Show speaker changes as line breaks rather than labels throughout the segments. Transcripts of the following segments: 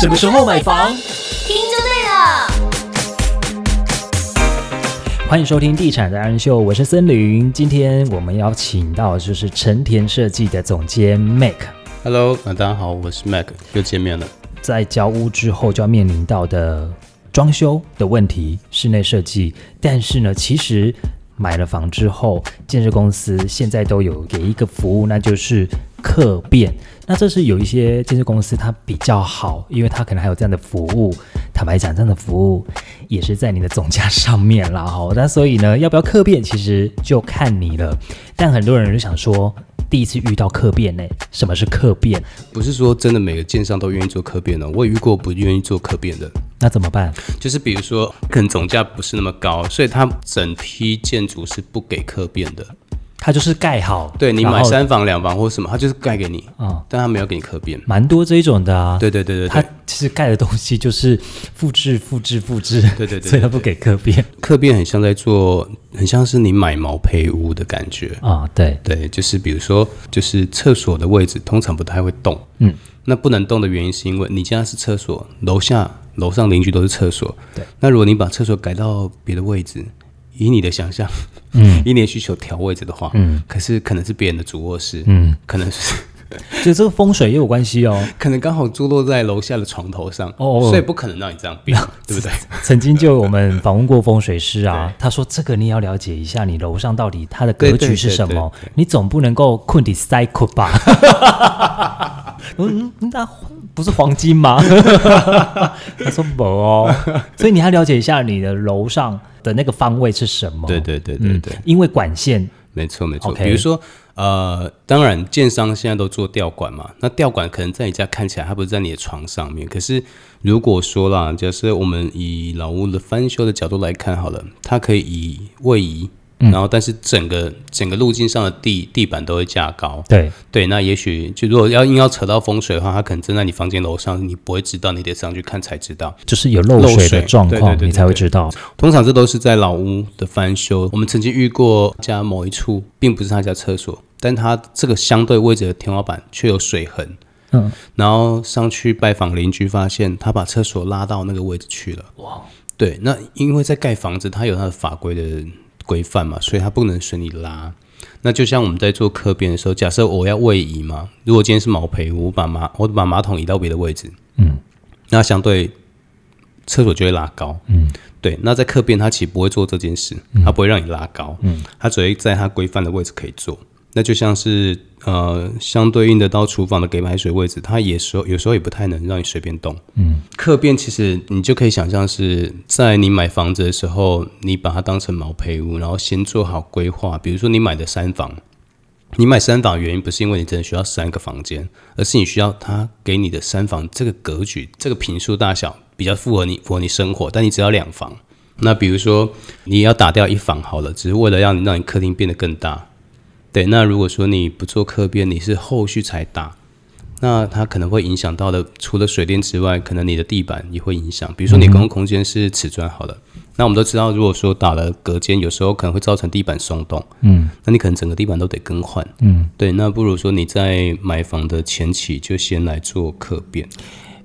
什么时候买房？
听就对了。
欢迎收听《地产达人秀》，我是森林。今天我们邀请到就是成田设计的总监 Mac。
Hello，啊，大家好，我是 Mac，又见面了。
在交屋之后就要面临到的装修的问题，室内设计。但是呢，其实买了房之后，建设公司现在都有给一个服务，那就是客变。那这是有一些建设公司它比较好，因为它可能还有这样的服务。坦白讲，这样的服务也是在你的总价上面啦，哈。那所以呢，要不要客变，其实就看你了。但很多人就想说，第一次遇到客变呢，什么是客变？
不是说真的每个建商都愿意做客变的，我也遇过不愿意做客变的。
那怎么办？
就是比如说，可能总价不是那么高，所以它整批建筑是不给客变的。
它就是盖好，
对你买三房两房或什么，它就是盖给你，
啊、
但它没有给你刻变。
蛮多这一种的啊。
对对对对
它，其实盖的东西就是复制、复制、复制，
对对对
所以它不给刻变
刻变很像在做，很像是你买毛坯屋的感觉。
啊。对，
对，就是比如说，就是厕所的位置通常不太会动，
嗯，
那不能动的原因是因为你家是厕所，楼下楼上邻居都是厕所，
对，
那如果你把厕所改到别的位置，以你的想象，
嗯
以你的需求调位置的话，
嗯，
可是可能是别人的主卧室，
嗯，
可能是
所以这个风水也有关系哦。
可能刚好坐落在楼下的床头上，
哦
所以不可能让你这样变，对不对？
曾经就我们访问过风水师啊，他说这个你也要了解一下，你楼上到底它的格局是什么，你总不能够困底塞困吧？嗯，那不是黄金吗？他说不哦，所以你要了解一下你的楼上的那个方位是什么。
对对对对
嗯
对，
因为管线
没错没错。比如说，呃，当然建商现在都做吊管嘛，那吊管可能在你家看起来它不是在你的床上面，可是如果说啦，假设我们以老屋的翻修的角度来看好了，它可以以位移。然后，但是整个整个路径上的地地板都会架高，
对
对，那也许就如果要硬要扯到风水的话，它可能正在你房间楼上，你不会知道，你得上去看才知道。
就是有漏
漏
水的
水
状况，
对对对
你才会知道。
通常这都是在老屋的翻修。我们曾经遇过家某一处，并不是他家厕所，但他这个相对位置的天花板却有水痕。
嗯，
然后上去拜访邻居，发现他把厕所拉到那个位置去了。哇，对，那因为在盖房子，他有他的法规的规范嘛，所以它不能随你拉。那就像我们在做客边的时候，假设我要位移嘛，如果今天是毛坯屋，我把马我把马桶移到别的位置，
嗯，
那相对厕所就会拉高，
嗯，
对。那在客边，它其实不会做这件事，它不会让你拉高，嗯，它只会在它规范的位置可以做。那就像是呃，相对应的到厨房的给排水位置，它也时候有时候也不太能让你随便动。
嗯，
客变其实你就可以想象是在你买房子的时候，你把它当成毛坯屋，然后先做好规划。比如说你买的三房，你买三房的原因不是因为你真的需要三个房间，而是你需要它给你的三房这个格局、这个平数大小比较符合你符合你生活，但你只要两房。那比如说你要打掉一房好了，只是为了让你让你客厅变得更大。对，那如果说你不做客变，你是后续才打，那它可能会影响到的，除了水电之外，可能你的地板也会影响。比如说你公共空间是瓷砖好了，那我们都知道，如果说打了隔间，有时候可能会造成地板松动，
嗯
那你可能整个地板都得更换。
嗯，
对，那不如说你在买房的前期就先来做客变。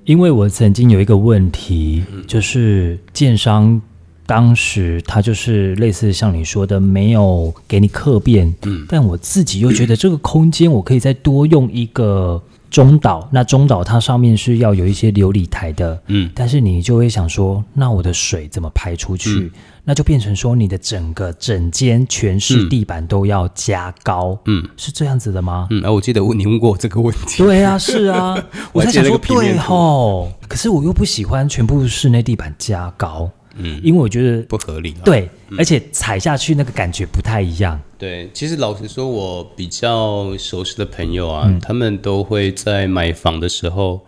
因为我曾经有一个问题，就是建商当时他就是类似像你说的，没有给你客变，嗯，但我自己又觉得这个空间我可以再多用一个中岛，那中岛它上面是要有一些琉璃台的，
嗯，
但是你就会想说，那我的水怎么排出去？
嗯。
那就变成说你的整个整间全是
嗯
地板都要加高，
嗯。
是这样子的吗？
嗯，啊，我记得问你问过我这个问题。
对啊，是啊，我在想说，对吼，可是我又不喜欢全部室内地板加高，
嗯，
因为我觉得
不合理啊。
对，而且踩下去那个感觉不太一样。
对，其实老实说，我比较熟悉的朋友啊，
嗯
他们都会在买房的时候，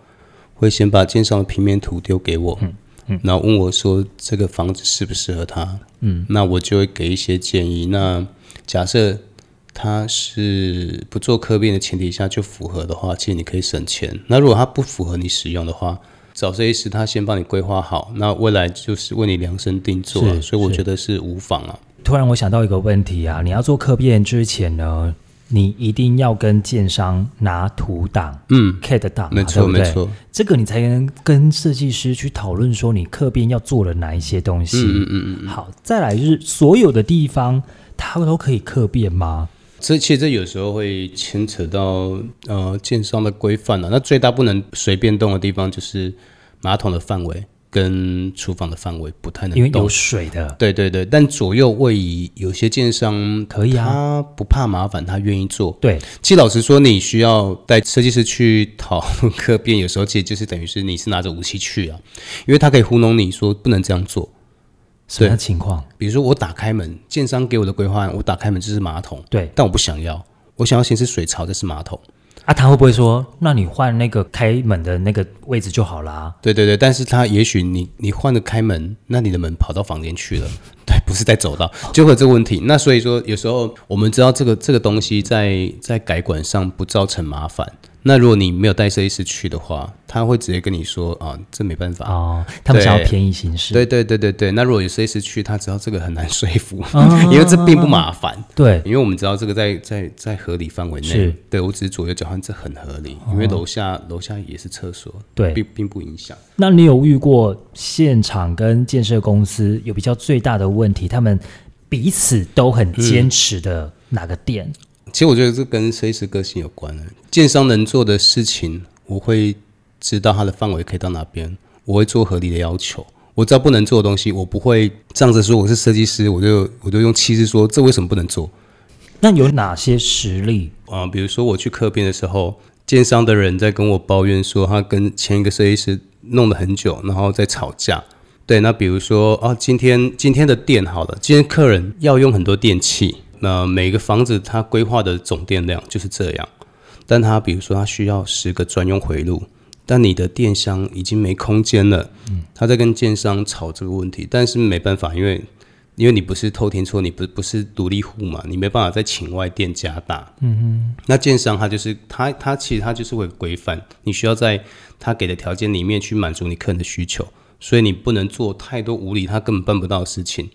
会先把建商的平面图丢给我，
嗯
然后问我说这个房子适不适合他，嗯，那我就会给一些建议。那假设他是不做客变的前提下就符合的话，其实你可以省钱。那如果他不符合你使用的话，找设计师他先帮你规划好，那未来就是为你量身定做啊、所以我觉得是无妨啊。
突然我想到一个问题啊，你要做客变之前呢，你一定要跟建商拿图档、
嗯
，CAD 档嘛，
没错没错，
这个你才能跟设计师去讨论说你客变要做了哪一些东西。
嗯嗯嗯，
好，再来就是所有的地方它都可以客变吗？
这其实这有时候会牵扯到呃建商的规范啊。那最大不能随便动的地方就是马桶的范围跟厨房的范围不太能动
因为有。水的，
对对对，但左右位移，有些建商
可以啊
他不怕麻烦，他愿意做。
对，
其实老实说，你需要带设计师去讨论客变，有时候其实就是等于是你是拿着武器去啊，因为他可以糊弄你说不能这样做。
什么情况？
比如说我打开门，建商给我的规划案，我打开门就是马桶，
对
但我不想要，我想要先是水槽，再是马桶。
啊，他会不会说，那你换那个开门的那个位置就好啦？
对对对，但是他也许你你换了开门，那你的门跑到房间去了，对，不是在走道，就会有这个问题。那所以说，有时候我们知道这个这个东西在在改管上不造成麻烦。那如果你没有带设计师去的话，他会直接跟你说啊，这没办法。
哦，他们想要便宜行事，
对对对对对，那如果有设计师去，他知道这个很难说服，
啊
因为这并不麻烦。
对
因为我们知道这个在在在合理范围内
是，
对我只是左右交换，这很合理，因为楼下楼下也是厕所，
对
并并不影响。
那你有遇过现场跟建设公司有比较最大的问题，他们彼此都很坚持的哪个点？
其实我觉得这跟设计师个性有关的。建商能做的事情，我会知道它的范围可以到哪边，我会做合理的要求。我知道不能做的东西，我不会仗着说我是设计师，我就我就用气势说这为什么不能做
那有哪些实例？
啊、比如说我去客编的时候，建商的人在跟我抱怨说他跟前一个设计师弄了很久，然后在吵架。对，那比如说啊，今天今天的电好了，今天客人要用很多电器，那每个房子它规划的总电量就是这样，但他比如说他需要十个专用回路，但你的电箱已经没空间了，他在跟建商吵这个问题，但是没办法，因为因为你不是偷天厝，你不不是独立户嘛，你没办法再请外电加大，那建商他就是他他其实他就是会有规范，你需要在他给的条件里面去满足你客人的需求，所以你不能做太多无理他根本办不到的事情。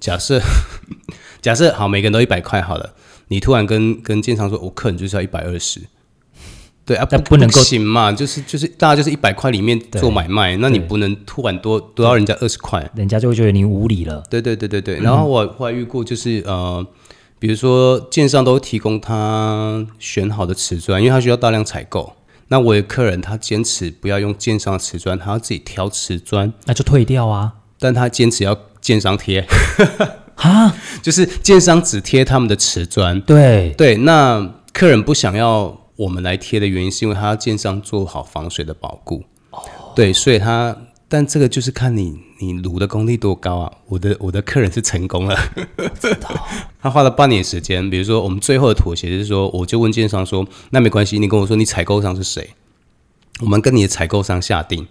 假设 假设好，每个人都一百块好了，你突然跟跟建商说，我客人就是要一百二十。对啊，不
但不能够
行嘛，就是就是大家就是一百块里面做买卖，那你不能突然多多要人家二十块，
人家就会觉得你无理了。
对对对对对，然后我后来遇过就是呃，比如说建商都提供他选好的瓷砖，因为他需要大量采购。那我有客人他坚持不要用建商的瓷砖，他要自己挑瓷砖，
那就退掉啊！
但他坚持要建商贴，
啊，
就是建商只贴他们的瓷砖。
对，
对，那客人不想要我们来贴的原因，是因为他要建商做好防水的保固。对，所以他，但这个就是看你你炉的功力多高啊。我的我的客人是成功了，他花了半年时间。比如说，我们最后的妥协就是说，我就问建商说，那没关系，你跟我说你采购商是谁，我们跟你的采购商下定。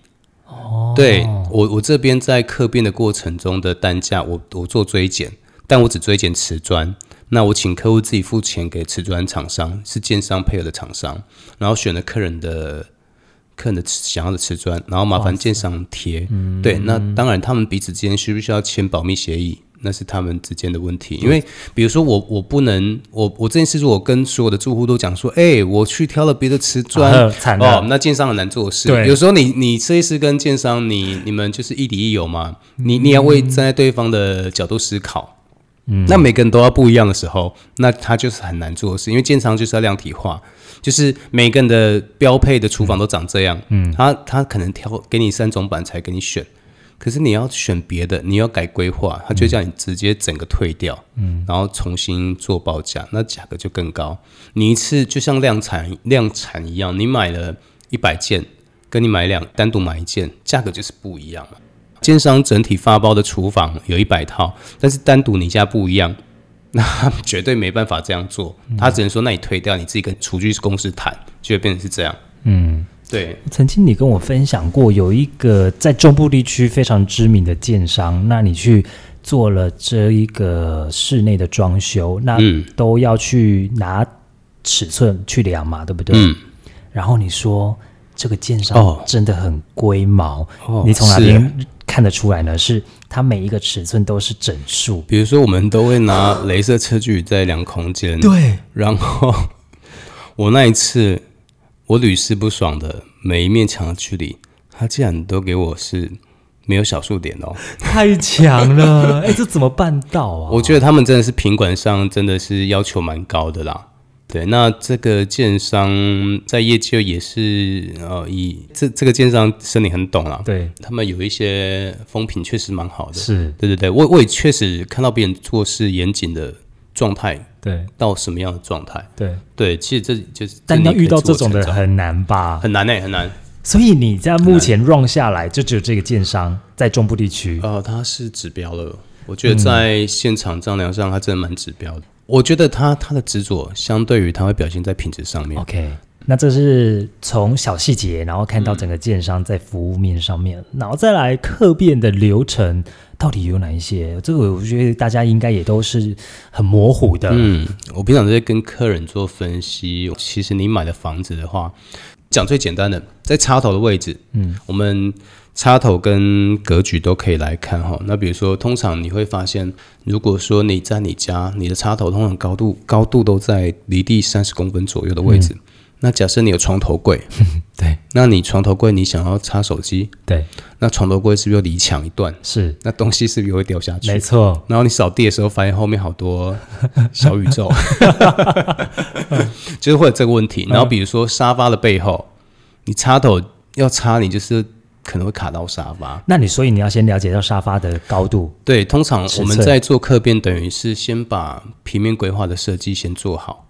哦，对我我这边在客变的过程中的单价，我我做追减，但我只追减瓷砖。那我请客户自己付钱给瓷砖厂商，是建商配合的厂商，然后选了客人的客人的想要的瓷砖，然后麻烦建商贴。对，那当然他们彼此之间需不需要签保密协议？那是他们之间的问题，因为比如说我我不能我我这件事，我跟所有的住户都讲说，哎、我去挑了别的瓷砖，
啊惨了
哦，那建商很难做事。
对
有时候你你设计师跟建商，你你们就是亦敌亦友嘛，你你要为站在对方的角度思考。嗯，那每个人都要不一样的时候，那他就是很难做的事，因为建商就是要量体化，就是每个人的标配的厨房都长这样，嗯，他他可能挑给你三种板材给你选，可是你要选别的，你要改规划，他就叫你直接整个退掉，嗯，然后重新做报价，那价格就更高。你一次就像量产量产一样，你买了一百件，跟你买两单独买一件，价格就是不一样嘛。建商整体发包的厨房有一百套，但是单独你家不一样，那他绝对没办法这样做，他只能说那你退掉，你自己跟厨具公司谈，就会变成是这样。
嗯，
对，
曾经你跟我分享过，有一个在中部地区非常知名的建商，那你去做了这一个室内的装修，那
嗯
都要去拿尺寸去量嘛，对不对？
嗯，
然后你说这个建商
哦。
真的很龟毛，
哦
你从哪
是
边看得出来呢？是它每一个尺寸都是整数。
比如说，我们都会拿镭射测距在量空间，
对，
然后我那一次我屡试不爽的每一面墙的距离，它竟然都给我是没有小数点哦。
太强了！哎，这怎么办到啊？
我觉得他们真的是品管上真的是要求蛮高的啦。对，那这个建商在业界也是呃，以这这个建商身体很懂啦，
对
他们有一些风评确实蛮好的。
是，
对对对，我我也确实看到别人做事严谨的状态
对
到什么样的状态。
对。
对，其实这就是，
但要遇到这种的很难吧？
很难呢、很难。
所以你在目前 run 下来，就只有这个建商在中部地区。
呃，他是指标了，我觉得在现场丈量上，它真的蛮指标的。我觉得他他的执着，相对于他会表现在品质上面。
OK，那这是从小细节，然后看到整个建商在服务面上面，然后再来客变的流程到底有哪一些？这个我觉得大家应该也都是很模糊的。
嗯，我平常在跟客人做分析，其实你买的房子的话，讲最简单的，在插头的位置，嗯，我们插头跟格局都可以来看哈。那比如说，通常你会发现，如果说你在你家，你的插头通常高度高度都在离地三十公分左右的位置。那假设你有床头柜，
对
那你床头柜你想要插手机，
对，
那床头柜是不是又离墙一段？
是
那东西是不是又会掉下去？
没错。
然后你扫地的时候，发现后面好多小宇宙，就是会有这个问题。然后比如说沙发的背后，你插头要插，你就是可能会卡到沙发。
那你所以你要先了解到沙发的高度，
对，通常我们在做客变，等于是先把平面规划的设计先做好。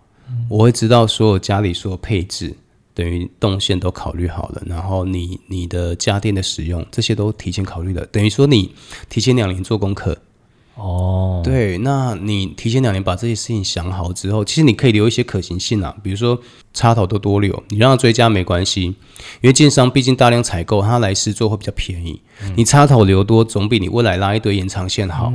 我会知道所有家里所有配置，等于动线都考虑好了，然后你你的家电的使用，这些都提前考虑了。等于说你提前两年做功课，
哦，
对，那你提前两年把这些事情想好之后，其实你可以留一些可行性啊，比如说插头都多留，你让它追加没关系，因为建商毕竟大量采购，它来试做会比较便宜。你插头留多，总比你未来拉一堆延长线好，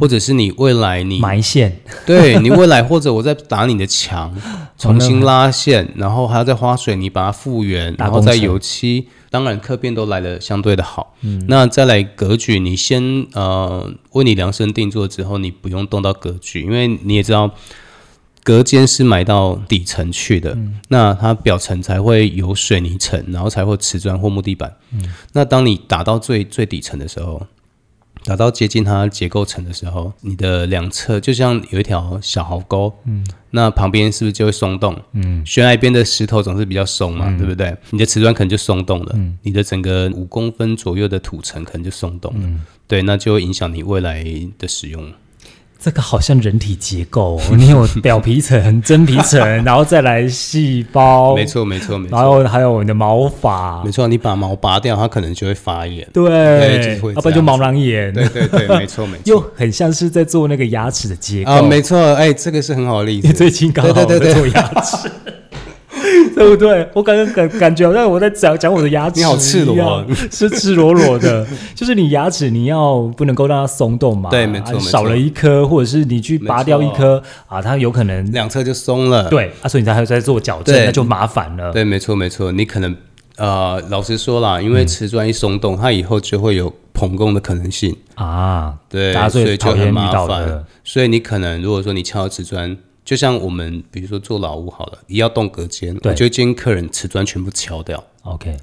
或者是你未来你
埋线
对你未来或者我再打你的墙，重新拉线，然后还要再花水泥把它复原，然后再油漆。当然，客变都来的相对的好。那再来格局，你先呃为你量身定做之后，你不用动到格局，因为你也知道。隔间是埋到底层去的，那它表层才会有水泥层，然后才会瓷砖或木地板。那当你打到最最底层的时候，打到接近它结构层的时候，你的两侧就像有一条小壕沟，嗯，那旁边是不是就会松动？嗯，悬崖边的石头总是比较松嘛，对不对？你的瓷砖可能就松动了，你的整个五公分左右的土层可能就松动了，对，那就会影响你未来的使用。
这个好像人体结构哦，你有表皮层、真皮层，然后再来细胞，
没，错，没错，没错
然
错，
后还有你的毛发
没，错。你把毛拔掉，它可能就会发炎。
对要不然就毛囊炎，
对对对，没错没错又。
很像是在做那个牙齿的结构
啊，没错，哎，这个是很好的例子。
你 最近刚好在做牙齿，对不对？我感觉感感觉好像我在讲讲我的牙齿，
你好赤裸哦，
是赤裸裸的。就是你牙齿你要不能够让它松动嘛，
对没错
少了一颗，或者是你去拔掉一颗啊，它有可能
两侧就松了。
对啊，所以你才还在做矫正，那就麻烦了。
对，没错没错，你可能呃，老实说啦，因为瓷砖一松动，它以后就会有膨弓的可能性。
啊，
对，所以就很麻烦。所以你可能如果说你敲瓷砖，就像我们比如说做老屋好了，也要动隔间，
对
我就会建议客人瓷砖全部敲掉。
OK，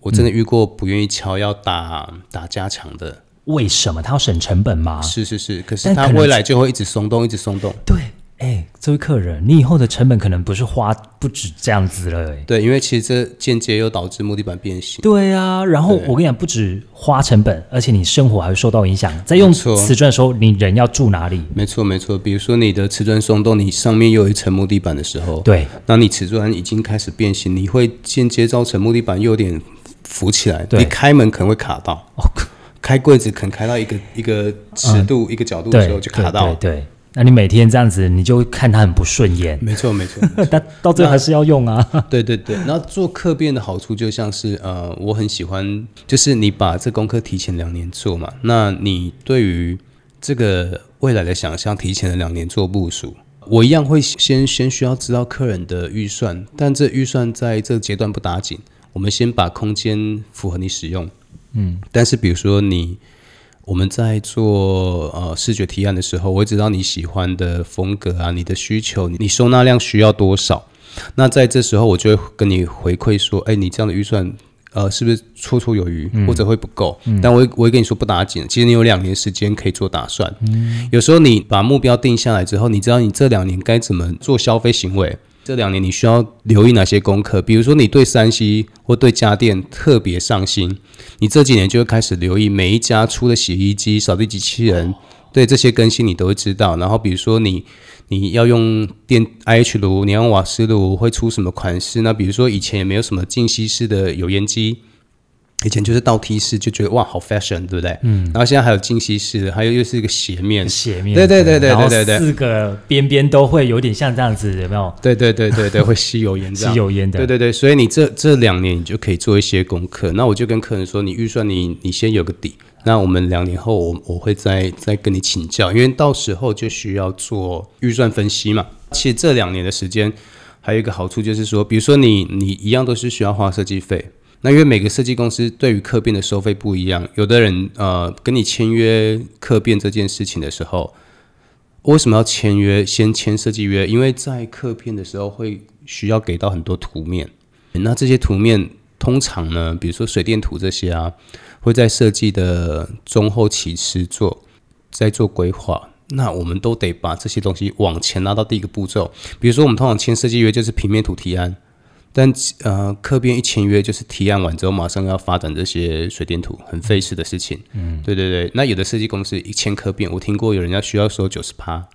我真的遇过不愿意敲要打打加强的，
为什么他要省成本吗？
是是是，可是
但可能
它未来就会一直松动，一直松动。
对，哎，这位客人，你以后的成本可能不是花不止这样子了，哎。
对，因为其实这间接又导致木地板变形。
对啊，然后我跟你讲，不止花成本，而且你生活还会受到影响。在用瓷砖的时候，你人要住哪里？
没错没错，比如说你的瓷砖松动，你上面又有一层木地板的时候，
对
那你瓷砖已经开始变形，你会间接造成木地板又有点浮起来，
对
你开门可能会卡到，
哦，
开柜子可能开到一个一个尺度、一个角度的时候就卡到。
对对对，那你每天这样子，你就看他很不顺眼，
没错没错，
但 到最后还是要用啊。
对对对。然后做客变的好处就像是呃，我很喜欢，就是你把这功课提前两年做嘛，那你对于这个未来的想象提前了两年做部署。我一样会先先需要知道客人的预算，但这预算在这个阶段不打紧，我们先把空间符合你使用。
嗯，
但是比如说你我们在做呃视觉提案的时候，我会知道你喜欢的风格啊，你的需求，你收纳量需要多少。那在这时候，我就会跟你回馈说，哎，你这样的预算，呃，是不是绰绰有余，或者会不够？但我会我会跟你说不打紧，其实你有两年时间可以做打算。有时候你把目标定下来之后，你知道你这两年该怎么做消费行为。这两年你需要留意哪些功课？比如说你对山西或对家电特别上心，你这几年就会开始留意每一家出的洗衣机、扫地机器人，对这些更新你都会知道。然后比如说你你要用电 IH 炉，你要用瓦斯炉会出什么款式？那比如说以前也没有什么静息式的油烟机。以前就是倒梯式，就觉得哇好 fashion，对不对？嗯。然后现在还有静息式，还有又是一个斜面，
斜面。
对对对对对对对。
四个边边都会有点像这样子，有没有？
对对对对对，会吸油烟，
吸油烟的。
对对对，所以你这这两年你就可以做一些功课。那我就跟客人说，你预算你你先有个底。那我们两年后我我会再再跟你请教，因为到时候就需要做预算分析嘛。其实这两年的时间还有一个好处就是说，比如说你你一样都是需要花设计费。那因为每个设计公司对于客变的收费不一样，有的人呃跟你签约客变这件事情的时候，为什么要签约？先签设计约，因为在客片的时候会需要给到很多图面，那这些图面通常呢，比如说水电图这些啊，会在设计的中后期时做，在做规划，那我们都得把这些东西往前拉到第一个步骤，比如说我们通常签设计约就是平面图提案。但呃，客编一签约就是提案完之后，马上要发展这些水电图，很费事的事情。嗯，对对对。那有的设计公司一签客编，我听过有人要需要收九十趴。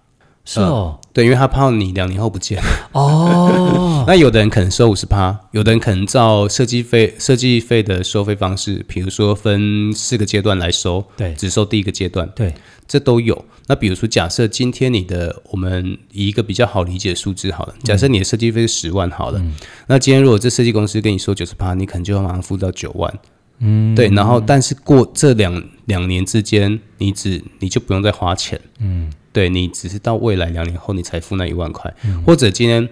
是哦，
对，因为他怕你两年后不见。
哦。
那有的人可能收五十趴，有的人可能照设计费设计费的收费方式，比如说分四个阶段来收，
对，
只收第一个阶段，
对，
这都有。那比如说，假设今天你的我们以一个比较好理解的数字好了，假设你的设计费是十万好了，那今天如果这设计公司跟你说九十八，你可能就要马上付到九万，嗯，对，然后但是过这两两年之间，你只你就不用再花钱，嗯，对你只是到未来两年后你才付那一万块，或者今天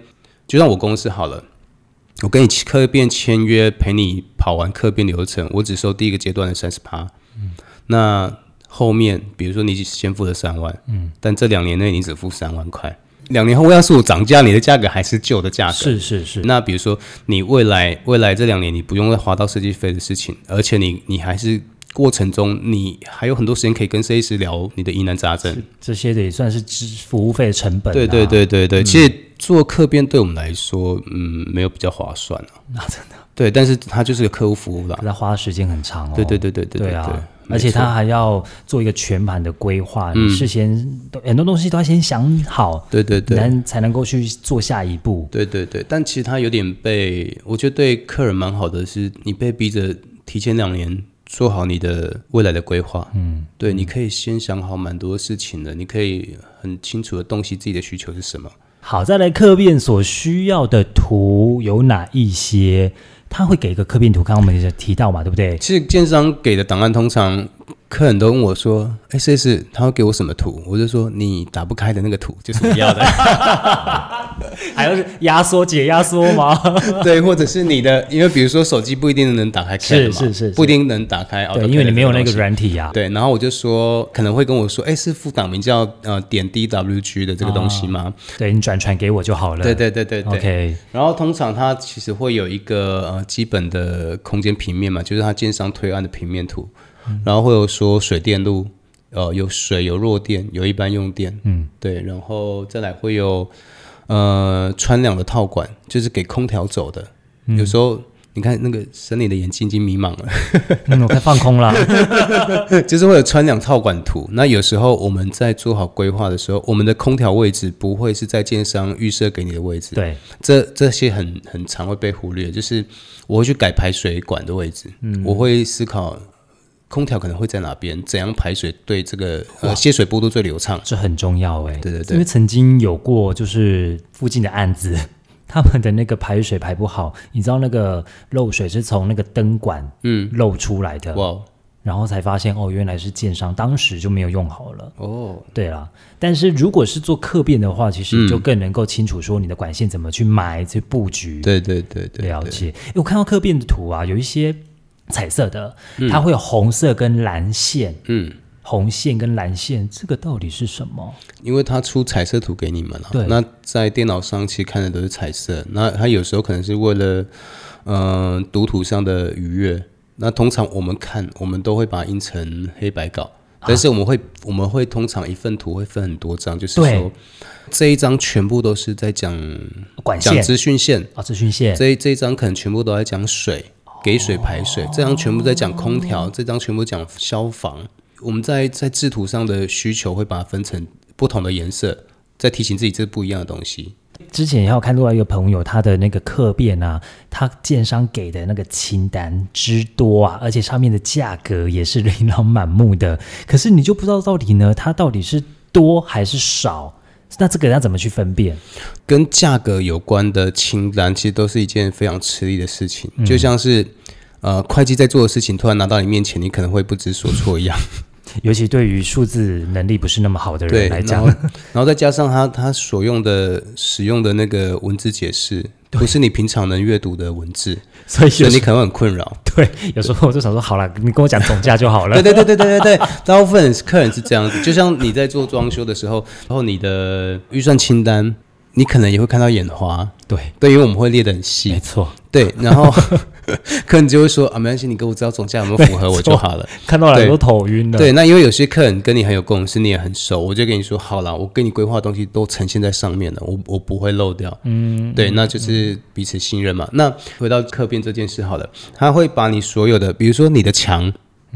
就让我公司好了，我跟你客变签约陪你跑完客变流程，我只收第一个阶段的三十趴，嗯，那。后面，比如说你先付了三万，嗯，但这两年内你只付三万块，两年后要是我涨价，你的价格还是旧的价格，
是是是。
那比如说你未来未来这两年你不用再花到设计费的事情，而且你你还是过程中你还有很多时间可以跟设计师聊你的疑难杂症，
这些的也算是支服务费的成本。
对对对对对，其实做客编对我们来说，嗯，没有比较划算啊。
那真的。
对，但是它就是个客户服务啦，
他花的时间很长哦。
对对对对对
对啊。而且他还要做一个全盘的规划，你事先很多东西都要先想好，
对对对，
能才能够去做下一步。
对对对，但其实他有点被，我觉得对客人蛮好的，是你被逼着提前两年做好你的未来的规划。嗯，对，你可以先想好蛮多事情的，你可以很清楚的洞悉自己的需求是什么。
好，再来客变所需要的图有哪一些？他会给一个刻变图，刚刚我们也提到嘛，对不对？
其实建商给的档案通常。客人都问我说：“哎，C S，他会给我什么图？”我就说：“你打不开的那个图 就是我要的。”
还有压缩解压缩吗？
对，或者是你的，因为比如说手机不一定能打开，
是是是，
不一定能打开。
对，因为你没有那个软体呀。
对，然后我就说可能会跟我说：“哎，是副档名叫呃点 D W G 的这个东西吗？”
对你转传给我就好了。
对对对对对。
OK。
然后通常它其实会有一个呃基本的空间平面嘛，就是它建商推案的平面图。然后会有说水电路，呃，有水有弱电，有一般用电，嗯，对，然后再来会有呃穿梁的套管，就是给空调走的。有时候你看那个神里的眼睛已经迷茫了，
我快放空了。
就是会有穿梁套管图。那有时候我们在做好规划的时候，我们的空调位置不会是在建商预设给你的位置。
对，
这这些很很常会被忽略。就是我会去改排水管的位置，嗯，我会思考。空调可能会在哪边？怎样排水对这个呃泄水波度最流畅？
这很重要哎。
对对对，
因为曾经有过就是附近的案子，他们的那个排水排不好，你知道那个漏水是从那个灯管嗯漏出来的哇，然后才发现哦原来是建商当时就没有用好了哦。对了，但是如果是做客变的话，其实就更能够清楚说你的管线怎么去埋去布局。
对对对对，
了解。我看到客变的图啊，有一些。彩色的，它会有红色跟蓝线，
嗯，
红线跟蓝线，这个到底是什么？
因为它出彩色图给你们了，
对。
那在电脑上其实看的都是彩色，那它有时候可能是为了，呃，读图上的愉悦。那通常我们看，我们都会把它印成黑白稿，但是我们会，我们会通常一份图会分很多张，就是说这一张全部都是在讲
管线。
资讯线，
啊，资讯线，
这一这一张可能全部都在讲水，给水排水，这张全部在讲空调，这张全部讲消防。我们在在制图上的需求会把它分成不同的颜色，再提醒自己这是不一样的东西。
之前也有看另外一个朋友，他的那个客变啊，他建商给的那个清单之多啊，而且上面的价格也是琳琅满目的。可是你就不知道到底呢，它到底是多还是少？那这个要怎么去分辨？
跟价格有关的清单，其实都是一件非常吃力的事情，就像是呃会计在做的事情，突然拿到你面前，你可能会不知所措一样。
尤其对于数字能力不是那么好的，人来讲
然后，然后再加上他他所用的使用的那个文字解释，不是你平常能阅读的文字，
所以
你可能会很困扰。
对有时候我就想说，好了，你跟我讲总价就好了。
对对对对对对对，大部分客人是这样子，就像你在做装修的时候，然后你的预算清单，你可能也会看到眼花。
对，
对，因为我们会列得很细没。
错，
对，然后 客人就会说啊，没关系，你给我知道总价有没有符合我就好了。
看到了
对
都头晕了。
对，那因为有些客人跟你很有共识，你也很熟，我就跟你说好了，我给你规划的东西都呈现在上面了，我我不会漏掉。嗯，对，那就是彼此信任嘛。那回到客变这件事好了，他会把你所有的，比如说你的墙，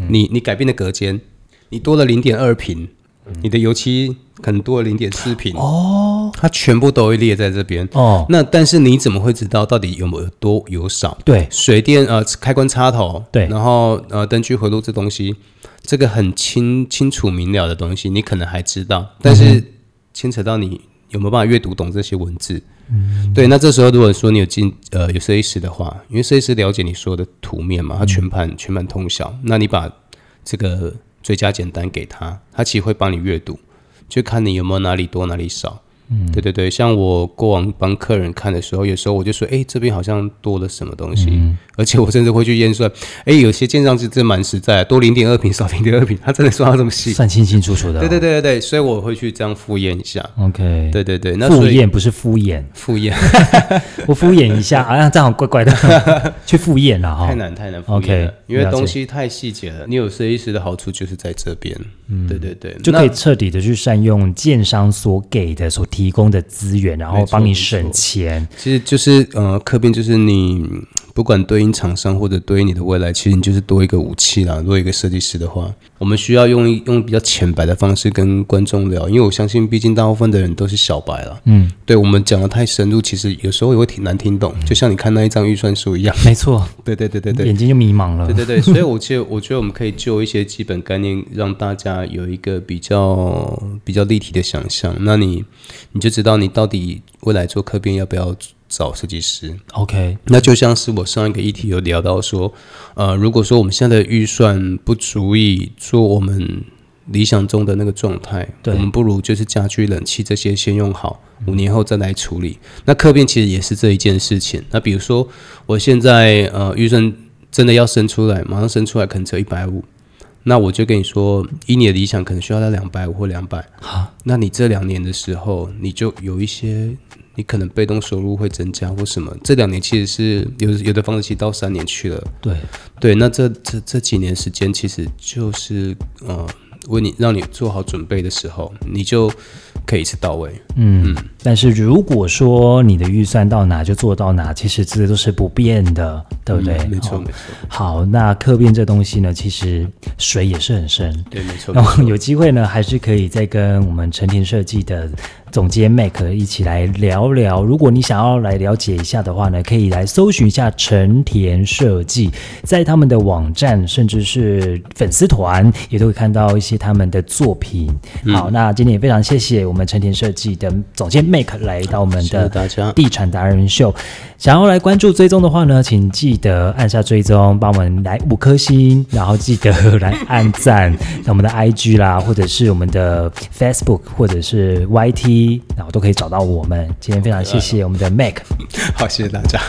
你你改变的隔间，你多了零点二平，你的油漆可能多了零点四平，哦，它全部都会列在这边。
哦，
那但是你怎么会知道到底有没有多有少？
对
水电呃开关插头，
对
然后呃灯具回路这东西，这个很清清楚明了的东西，你可能还知道，但是牵扯到你有没有办法阅读懂这些文字。嗯，对，那这时候如果说你有进呃有设计师的话，因为设计师了解你所有的图面嘛，他全盘、全盘通晓，那你把这个最佳简单给他，他其实会帮你阅读，就看你有没有哪里多哪里少。嗯，对对对，像我过往帮客人看的时候，有时候我就说，哎，这边好像多了什么东西，而且我甚至会去验算，哎，有些建商是真蛮实在，多零点二平，少零点二平，他真的算到这么细。
算清清楚楚的。
对对对对对，所以我会去这样敷衍一下。
，OK，
对对对，那
敷衍不是敷衍，
敷衍。
我敷衍一下，好 像这样怪怪的，去敷衍了哈。
太。难太难复
OK，
验了，因为东西太细节了。你有设计师的好处就是在这边，嗯，对对对，
就可以彻底的去善用建商所给的、所提供的资源，然后帮你省钱。
其实就是呃，客变就是你不管对应厂商或者对应你的未来，其实你就是多一个武器啦。如果一个设计师的话，我们需要用用比较浅白的方式跟观众聊，因为我相信，毕竟大部分的人都是小白啦。
嗯，
对我们讲的太深入，其实有时候也会挺难听懂，就像你看那一张预算书一样。
没错，
对对对对对。
眼睛就迷茫了
对。对对，所以我觉得，我觉得我们可以就一些基本概念，让大家有一个比较比较立体的想象。那你你就知道你到底未来做客变要不要找设计师。
OK，
那就像是我上一个议题有聊到说，呃，如果说我们现在的预算不足以做我们理想中的那个状态，
对
我们不如就是家具、冷气这些先用好，五年后再来处理。那客变其实也是这一件事情。那比如说，我现在呃预算真的要生出来，马上生出来可能只有一百五。那我就跟你说，以你的理想可能需要到两百五或两百。
好，
那你这两年的时候，你就有一些，你可能被动收入会增加或什么。这两年其实是有有的房子其实到三年去了，
对，
对。那这这这几年时间，其实就是呃，为你让你做好准备的时候，你就可以一次到位。
嗯。但是如果说你的预算到哪就做到哪，其实这都是不变的，对不对？
嗯没错
哦
没错，
好，那客变这东西呢，其实水也是很深。
对没错。
然后有机会呢，还是可以再跟我们成田设计的总监 Mac 一起来聊聊。如果你想要来了解一下的话呢，可以来搜寻一下成田设计，在他们的网站甚至是粉丝团也都会看到一些他们的作品。
嗯
好，那今天也非常谢谢我们成田设计的总监 Mac 来到我们的。地产达人秀。想要来关注追踪的话呢，请记得按下追踪，帮我们来五颗星，然后记得来按赞，那我们的 IG 啦，或者是我们的 Facebook 或者是 YT，然后都可以找到我们。今天非常谢谢我们的 Mac。
好，谢谢大家。